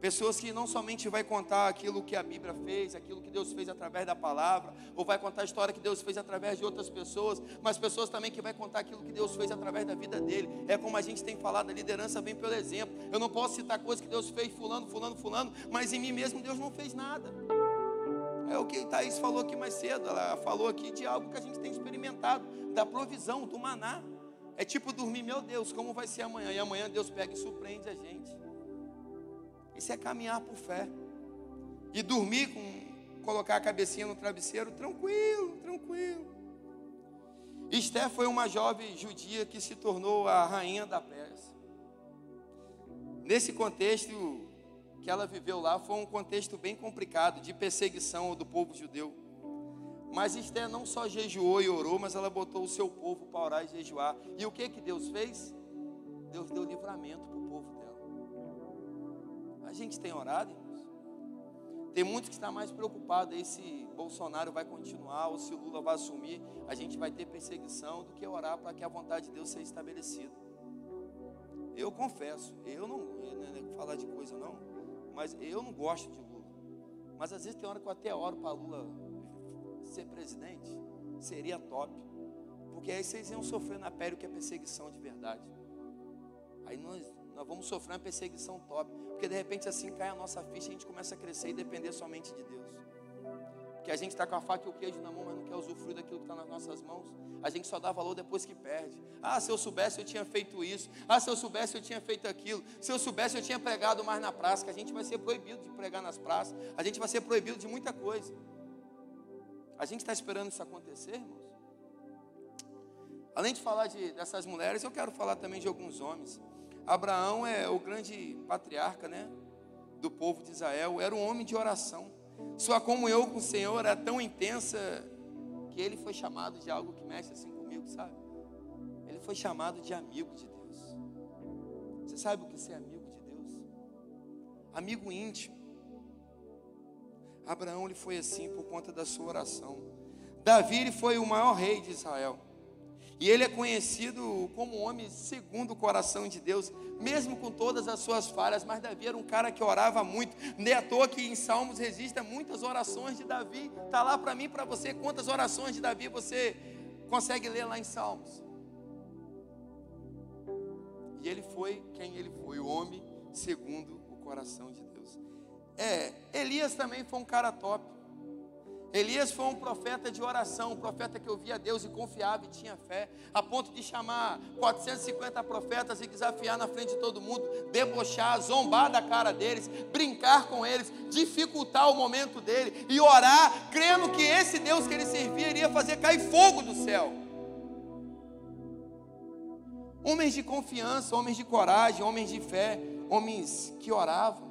Pessoas que não somente vai contar aquilo que a Bíblia fez, aquilo que Deus fez através da palavra, ou vai contar a história que Deus fez através de outras pessoas, mas pessoas também que vai contar aquilo que Deus fez através da vida dele. É como a gente tem falado, a liderança vem pelo exemplo. Eu não posso citar coisas que Deus fez, fulano, fulano, fulano, mas em mim mesmo Deus não fez nada. É o que Thaís falou aqui mais cedo. Ela falou aqui de algo que a gente tem experimentado, da provisão, do maná. É tipo dormir, meu Deus, como vai ser amanhã? E amanhã Deus pega e surpreende a gente. Isso é caminhar por fé. E dormir com colocar a cabecinha no travesseiro, tranquilo, tranquilo. Esther foi uma jovem judia que se tornou a rainha da Pérsia. Nesse contexto que ela viveu lá, foi um contexto bem complicado de perseguição do povo judeu. Mas Esther não só jejuou e orou, mas ela botou o seu povo para orar e jejuar. E o que que Deus fez? Deus deu livramento para o povo dela. A gente tem orado, irmãos. Tem muitos que estão mais preocupados aí se Bolsonaro vai continuar ou se Lula vai assumir. A gente vai ter perseguição do que orar para que a vontade de Deus seja estabelecida. Eu confesso, eu não, não é falar de coisa não, mas eu não gosto de Lula. Mas às vezes tem hora que eu até oro para Lula ser presidente. Seria top. Porque aí vocês iam sofrer na pele o que é perseguição de verdade. Aí nós, nós vamos sofrer uma perseguição top. Porque de repente assim cai a nossa ficha e a gente começa a crescer e depender somente de Deus. Porque a gente está com a faca e o queijo na mão, mas não quer usufruir daquilo que está nas nossas mãos. A gente só dá valor depois que perde. Ah, se eu soubesse eu tinha feito isso. Ah, se eu soubesse eu tinha feito aquilo. Se eu soubesse eu tinha pregado mais na praça. Que a gente vai ser proibido de pregar nas praças. A gente vai ser proibido de muita coisa. A gente está esperando isso acontecer, irmãos? Além de falar de, dessas mulheres, eu quero falar também de alguns homens. Abraão é o grande patriarca, né? Do povo de Israel. Era um homem de oração. Sua comunhão com o Senhor era tão intensa que ele foi chamado de algo que mexe assim comigo, sabe? Ele foi chamado de amigo de Deus. Você sabe o que é ser amigo de Deus? Amigo íntimo. Abraão ele foi assim por conta da sua oração. Davi foi o maior rei de Israel. E ele é conhecido como um homem segundo o coração de Deus, mesmo com todas as suas falhas. Mas Davi era um cara que orava muito. Nem à toa que em Salmos resistem muitas orações de Davi. Está lá para mim, para você, quantas orações de Davi você consegue ler lá em Salmos. E ele foi quem ele foi, o homem segundo o coração de Deus. É, Elias também foi um cara top. Elias foi um profeta de oração, um profeta que ouvia Deus e confiava e tinha fé, a ponto de chamar 450 profetas e desafiar na frente de todo mundo, debochar, zombar da cara deles, brincar com eles, dificultar o momento dele e orar, crendo que esse Deus que ele servia iria fazer cair fogo do céu. Homens de confiança, homens de coragem, homens de fé, homens que oravam.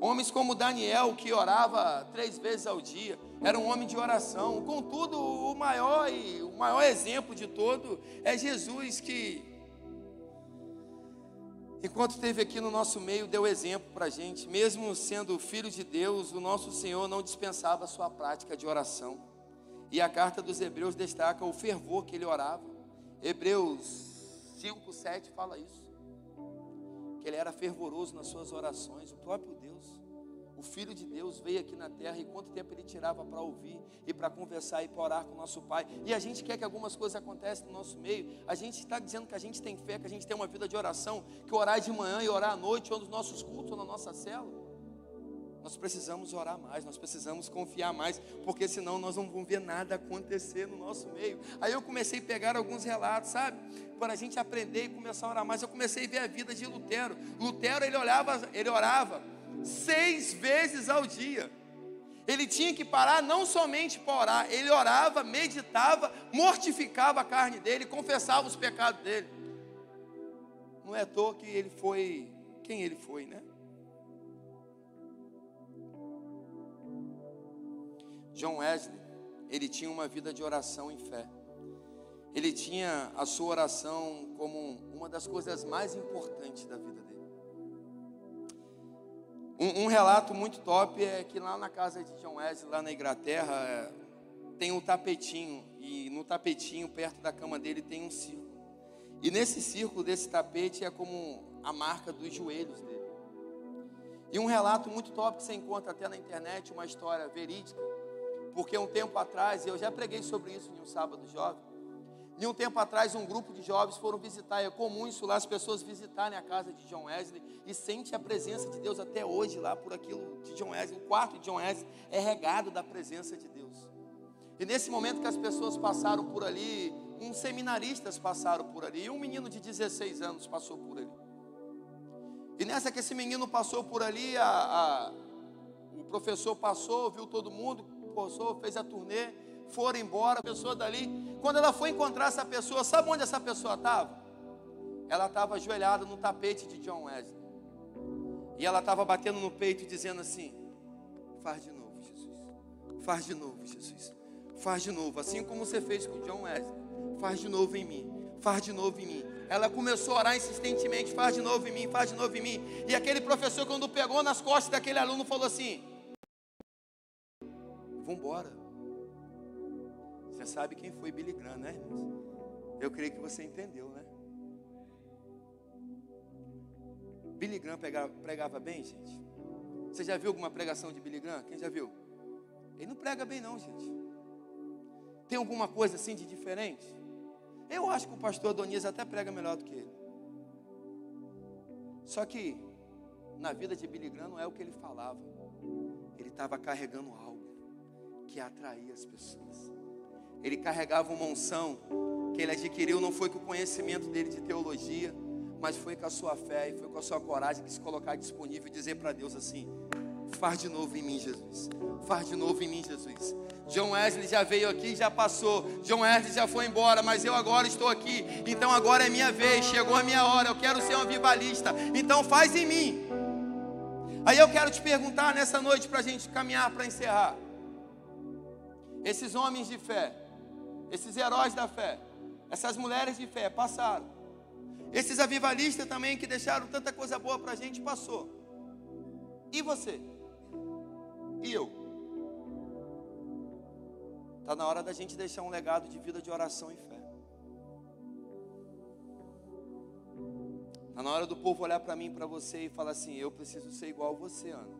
Homens como Daniel, que orava três vezes ao dia, era um homem de oração. Contudo, o maior e o maior exemplo de todo é Jesus, que enquanto esteve aqui no nosso meio, deu exemplo para a gente. Mesmo sendo filho de Deus, o nosso Senhor não dispensava a sua prática de oração. E a carta dos Hebreus destaca o fervor que ele orava. Hebreus 5, 7 fala isso. Que ele era fervoroso nas suas orações, o próprio Deus. O Filho de Deus veio aqui na terra e quanto tempo ele tirava para ouvir e para conversar e para orar com o nosso Pai. E a gente quer que algumas coisas aconteçam no nosso meio. A gente está dizendo que a gente tem fé, que a gente tem uma vida de oração, que orar de manhã e orar à noite, ou nos nossos cultos, ou na nossa cela. Nós precisamos orar mais, nós precisamos confiar mais, porque senão nós não vamos ver nada acontecer no nosso meio. Aí eu comecei a pegar alguns relatos, sabe? Para a gente aprender e começar a orar mais. Eu comecei a ver a vida de Lutero. Lutero, ele olhava, ele orava seis vezes ao dia. Ele tinha que parar não somente para orar, ele orava, meditava, mortificava a carne dele, confessava os pecados dele. Não é à toa que ele foi quem ele foi, né? John Wesley, ele tinha uma vida de oração e fé. Ele tinha a sua oração como uma das coisas mais importantes da vida dele. Um, um, relato muito top é que lá na casa de John Wesley, lá na Inglaterra, é, tem um tapetinho. E no tapetinho, perto da cama dele, tem um círculo. E nesse círculo desse tapete é como a marca dos joelhos dele. E um relato muito top que você encontra até na internet, uma história verídica. Porque um tempo atrás, eu já preguei sobre isso em um sábado jovem. E um tempo atrás, um grupo de jovens foram visitar. É comum isso lá, as pessoas visitarem a casa de John Wesley e sente a presença de Deus até hoje lá por aquilo de John Wesley. O quarto de John Wesley é regado da presença de Deus. E nesse momento que as pessoas passaram por ali, uns seminaristas passaram por ali, e um menino de 16 anos passou por ali. E nessa que esse menino passou por ali, a, a, o professor passou, viu todo mundo, passou, fez a turnê, foram embora, a pessoa dali. Quando ela foi encontrar essa pessoa, sabe onde essa pessoa estava? Ela estava ajoelhada no tapete de John Wesley. E ela estava batendo no peito, dizendo assim: Faz de novo, Jesus. Faz de novo, Jesus. Faz de novo, assim como você fez com John Wesley. Faz de novo em mim. Faz de novo em mim. Ela começou a orar insistentemente: Faz de novo em mim, faz de novo em mim. E aquele professor, quando pegou nas costas daquele aluno, falou assim: Vambora. Você sabe quem foi Billy Graham, né, irmãos? Eu creio que você entendeu, né? Billy Graham pregava, pregava bem, gente? Você já viu alguma pregação de Billy Graham? Quem já viu? Ele não prega bem, não, gente. Tem alguma coisa assim de diferente? Eu acho que o pastor Adonias até prega melhor do que ele. Só que na vida de Billy Graham não é o que ele falava. Ele estava carregando algo que atraía as pessoas. Ele carregava uma unção que ele adquiriu não foi com o conhecimento dele de teologia, mas foi com a sua fé e foi com a sua coragem de se colocar disponível e dizer para Deus assim: faz de novo em mim, Jesus. Faz de novo em mim, Jesus. John Wesley já veio aqui, já passou. John Wesley já foi embora, mas eu agora estou aqui. Então agora é minha vez, chegou a minha hora. Eu quero ser um avivalista. Então faz em mim. Aí eu quero te perguntar nessa noite para a gente caminhar para encerrar. Esses homens de fé, esses heróis da fé, essas mulheres de fé passaram. Esses avivalistas também que deixaram tanta coisa boa para a gente passou. E você? E eu? Está na hora da gente deixar um legado de vida de oração e fé. Está na hora do povo olhar para mim e para você e falar assim: Eu preciso ser igual a você, Ana.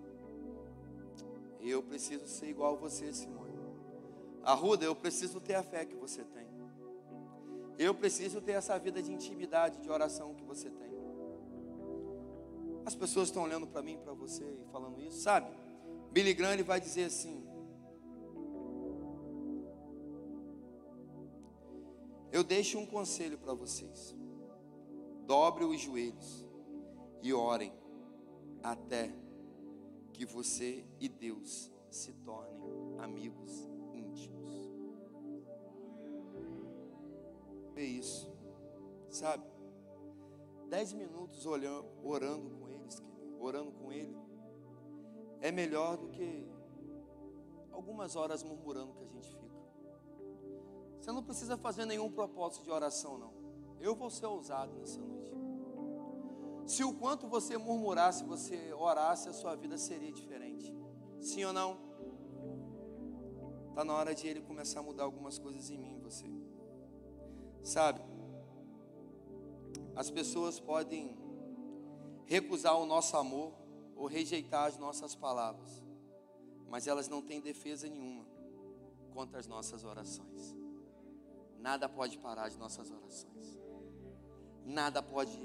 Eu preciso ser igual a você, Simone. Arruda, eu preciso ter a fé que você tem. Eu preciso ter essa vida de intimidade, de oração que você tem. As pessoas estão olhando para mim, para você e falando isso, sabe? Billy Graham vai dizer assim: Eu deixo um conselho para vocês. Dobre os joelhos e orem até que você e Deus se tornem amigos É isso, sabe? Dez minutos olhando, orando com eles, orando com Ele, é melhor do que algumas horas murmurando que a gente fica. Você não precisa fazer nenhum propósito de oração, não. Eu vou ser ousado nessa noite. Se o quanto você murmurasse, você orasse, a sua vida seria diferente. Sim ou não? Está na hora de ele começar a mudar algumas coisas em mim, você. Sabe? As pessoas podem recusar o nosso amor ou rejeitar as nossas palavras, mas elas não têm defesa nenhuma contra as nossas orações. Nada pode parar as nossas orações. Nada pode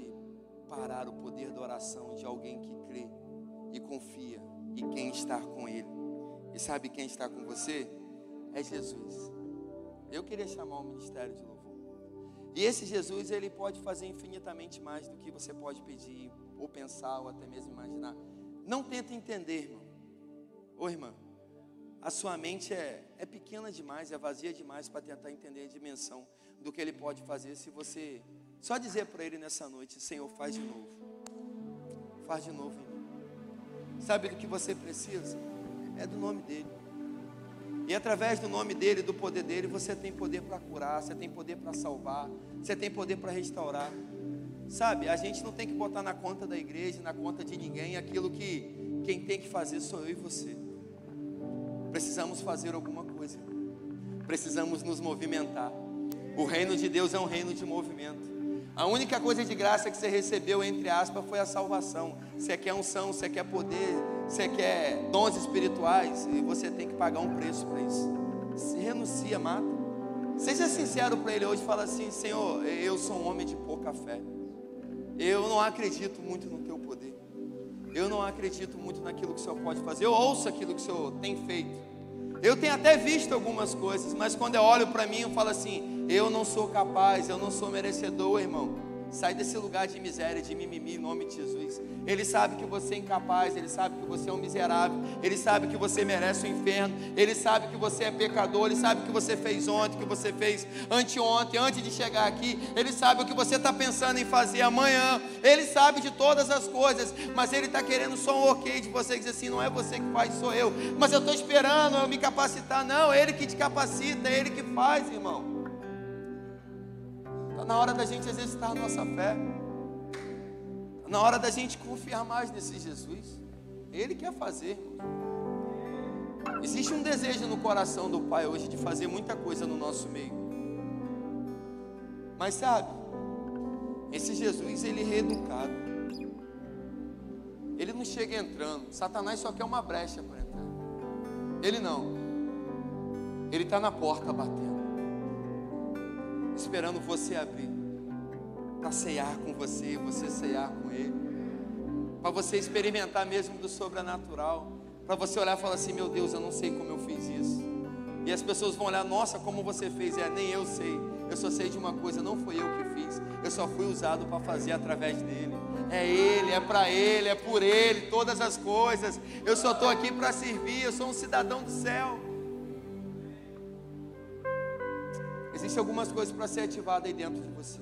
parar o poder da oração de alguém que crê e confia e quem está com Ele. E sabe quem está com você? É Jesus. Eu queria chamar o ministério de louvor. E esse Jesus, ele pode fazer infinitamente mais do que você pode pedir, ou pensar, ou até mesmo imaginar. Não tenta entender, irmão. Ô irmã, a sua mente é, é pequena demais, é vazia demais para tentar entender a dimensão do que Ele pode fazer se você só dizer para Ele nessa noite: Senhor, faz de novo. Faz de novo em mim. Sabe do que você precisa? É do nome dEle. E através do nome dele, do poder dele, você tem poder para curar, você tem poder para salvar, você tem poder para restaurar. Sabe, a gente não tem que botar na conta da igreja, na conta de ninguém, aquilo que quem tem que fazer sou eu e você. Precisamos fazer alguma coisa. Precisamos nos movimentar. O reino de Deus é um reino de movimento. A única coisa de graça que você recebeu, entre aspas, foi a salvação. Você quer unção, você quer poder, você quer dons espirituais, e você tem que pagar um preço para isso. Se renuncia, mata. Seja sincero para ele hoje, fala assim: Senhor, eu sou um homem de pouca fé. Eu não acredito muito no teu poder. Eu não acredito muito naquilo que o Senhor pode fazer. Eu ouço aquilo que o Senhor tem feito. Eu tenho até visto algumas coisas, mas quando eu olho para mim, eu falo assim: eu não sou capaz, eu não sou merecedor, irmão. Sai desse lugar de miséria, de mimimi, em nome de Jesus. Ele sabe que você é incapaz, ele sabe que você é um miserável, ele sabe que você merece o inferno, ele sabe que você é pecador, ele sabe o que você fez ontem, o que você fez anteontem, antes de chegar aqui, ele sabe o que você está pensando em fazer amanhã, ele sabe de todas as coisas, mas ele está querendo só um ok de você, dizer assim: não é você que faz, sou eu, mas eu estou esperando eu me capacitar, não, é ele que te capacita, é ele que faz, irmão. Na hora da gente exercitar nossa fé. Está na hora da gente confiar mais nesse Jesus. Ele quer fazer, Existe um desejo no coração do Pai hoje de fazer muita coisa no nosso meio. Mas sabe, esse Jesus, ele é reeducado. Ele não chega entrando. Satanás só quer uma brecha para entrar. Ele não. Ele está na porta batendo esperando você abrir, para ceiar com você, você ceiar com Ele, para você experimentar mesmo do sobrenatural, para você olhar e falar assim: meu Deus, eu não sei como eu fiz isso. E as pessoas vão olhar: nossa, como você fez? É, nem eu sei. Eu só sei de uma coisa: não foi eu que fiz, eu só fui usado para fazer através dele. É Ele, é para Ele, é por Ele, todas as coisas. Eu só estou aqui para servir, eu sou um cidadão do céu. Existem algumas coisas para ser ativada aí dentro de você.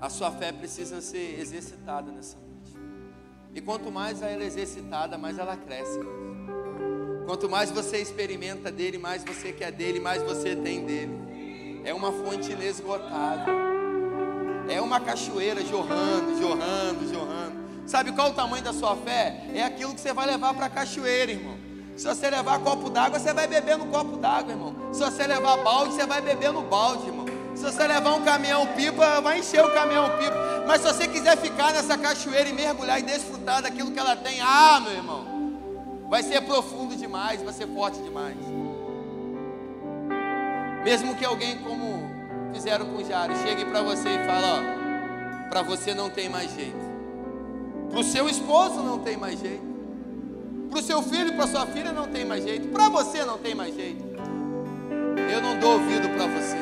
A sua fé precisa ser exercitada nessa noite. E quanto mais ela é exercitada, mais ela cresce. Quanto mais você experimenta dele, mais você quer dele, mais você tem dele. É uma fonte inesgotável. É uma cachoeira jorrando, jorrando, jorrando. Sabe qual o tamanho da sua fé? É aquilo que você vai levar para a cachoeira, irmão. Se você levar copo d'água, você vai beber no copo d'água, irmão. Se você levar balde, você vai beber no balde, irmão. Se você levar um caminhão pipa, vai encher o caminhão pipa. Mas se você quiser ficar nessa cachoeira e mergulhar e desfrutar daquilo que ela tem, ah, meu irmão, vai ser profundo demais, vai ser forte demais. Mesmo que alguém como fizeram com o Jário, chegue para você e fale, ó, para você não tem mais jeito. Para o seu esposo não tem mais jeito. Para o seu filho, para sua filha não tem mais jeito. Para você não tem mais jeito. Eu não dou ouvido para você.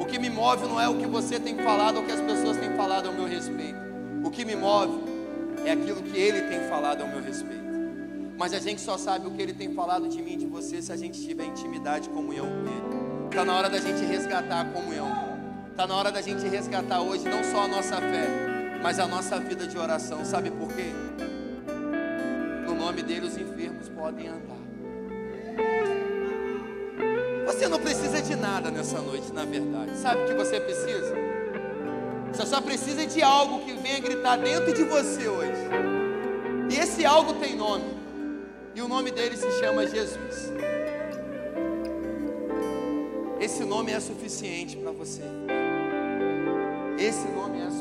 O que me move não é o que você tem falado ou o que as pessoas têm falado ao meu respeito. O que me move é aquilo que ele tem falado ao meu respeito. Mas a gente só sabe o que ele tem falado de mim e de você se a gente tiver intimidade e comunhão com ele. Está na hora da gente resgatar a comunhão. Está na hora da gente resgatar hoje não só a nossa fé, mas a nossa vida de oração. Sabe por quê? nome dele os enfermos podem andar. Você não precisa de nada nessa noite, na verdade. Sabe o que você precisa? Você só precisa de algo que venha gritar dentro de você hoje. E esse algo tem nome. E o nome dele se chama Jesus. Esse nome é suficiente para você. Esse nome é suficiente.